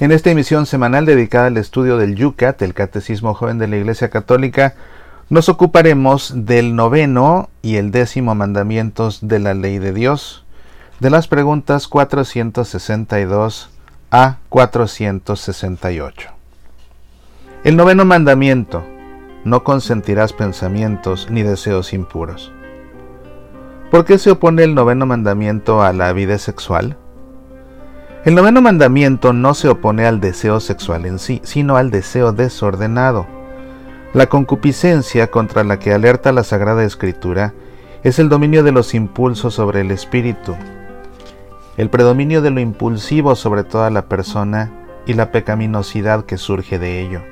En esta emisión semanal dedicada al estudio del Yucat, el Catecismo Joven de la Iglesia Católica, nos ocuparemos del noveno y el décimo mandamientos de la ley de Dios, de las preguntas 462 a 468. El noveno mandamiento, no consentirás pensamientos ni deseos impuros. ¿Por qué se opone el noveno mandamiento a la vida sexual? El noveno mandamiento no se opone al deseo sexual en sí, sino al deseo desordenado. La concupiscencia contra la que alerta la Sagrada Escritura es el dominio de los impulsos sobre el espíritu, el predominio de lo impulsivo sobre toda la persona y la pecaminosidad que surge de ello.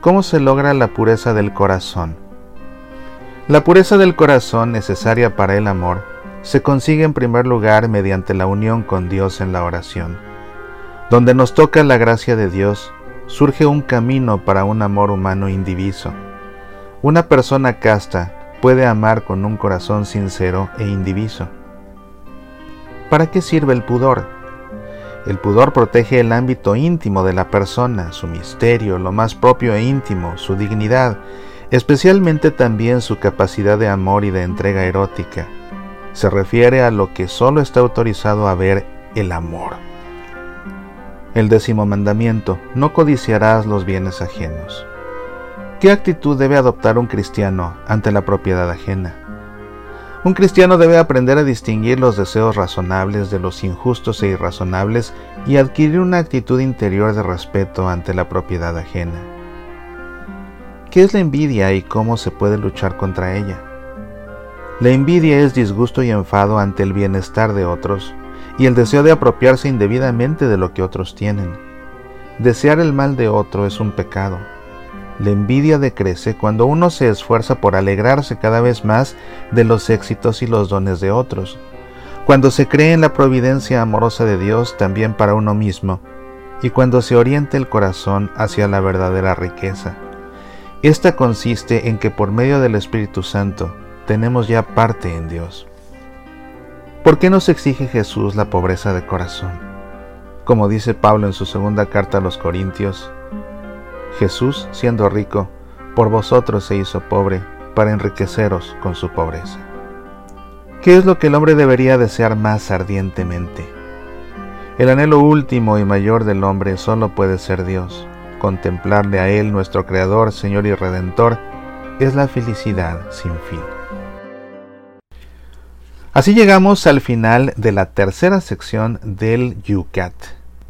¿Cómo se logra la pureza del corazón? La pureza del corazón necesaria para el amor se consigue en primer lugar mediante la unión con Dios en la oración. Donde nos toca la gracia de Dios, surge un camino para un amor humano indiviso. Una persona casta puede amar con un corazón sincero e indiviso. ¿Para qué sirve el pudor? El pudor protege el ámbito íntimo de la persona, su misterio, lo más propio e íntimo, su dignidad, especialmente también su capacidad de amor y de entrega erótica se refiere a lo que solo está autorizado a ver el amor. El décimo mandamiento, no codiciarás los bienes ajenos. ¿Qué actitud debe adoptar un cristiano ante la propiedad ajena? Un cristiano debe aprender a distinguir los deseos razonables de los injustos e irrazonables y adquirir una actitud interior de respeto ante la propiedad ajena. ¿Qué es la envidia y cómo se puede luchar contra ella? La envidia es disgusto y enfado ante el bienestar de otros y el deseo de apropiarse indebidamente de lo que otros tienen. Desear el mal de otro es un pecado. La envidia decrece cuando uno se esfuerza por alegrarse cada vez más de los éxitos y los dones de otros, cuando se cree en la providencia amorosa de Dios también para uno mismo, y cuando se orienta el corazón hacia la verdadera riqueza. Esta consiste en que por medio del Espíritu Santo, tenemos ya parte en Dios. ¿Por qué nos exige Jesús la pobreza de corazón? Como dice Pablo en su segunda carta a los Corintios, Jesús, siendo rico, por vosotros se hizo pobre para enriqueceros con su pobreza. ¿Qué es lo que el hombre debería desear más ardientemente? El anhelo último y mayor del hombre solo puede ser Dios. Contemplarle a Él, nuestro Creador, Señor y Redentor, es la felicidad sin fin. Así llegamos al final de la tercera sección del Yucat,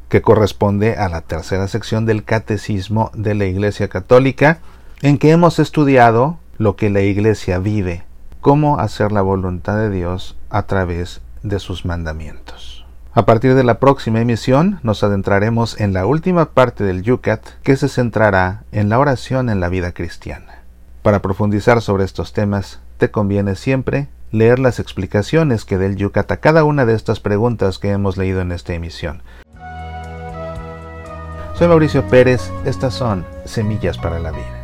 que corresponde a la tercera sección del Catecismo de la Iglesia Católica, en que hemos estudiado lo que la Iglesia vive, cómo hacer la voluntad de Dios a través de sus mandamientos. A partir de la próxima emisión nos adentraremos en la última parte del Yucat que se centrará en la oración en la vida cristiana. Para profundizar sobre estos temas, te conviene siempre leer las explicaciones que del Yucat a cada una de estas preguntas que hemos leído en esta emisión. Soy Mauricio Pérez, estas son Semillas para la Vida.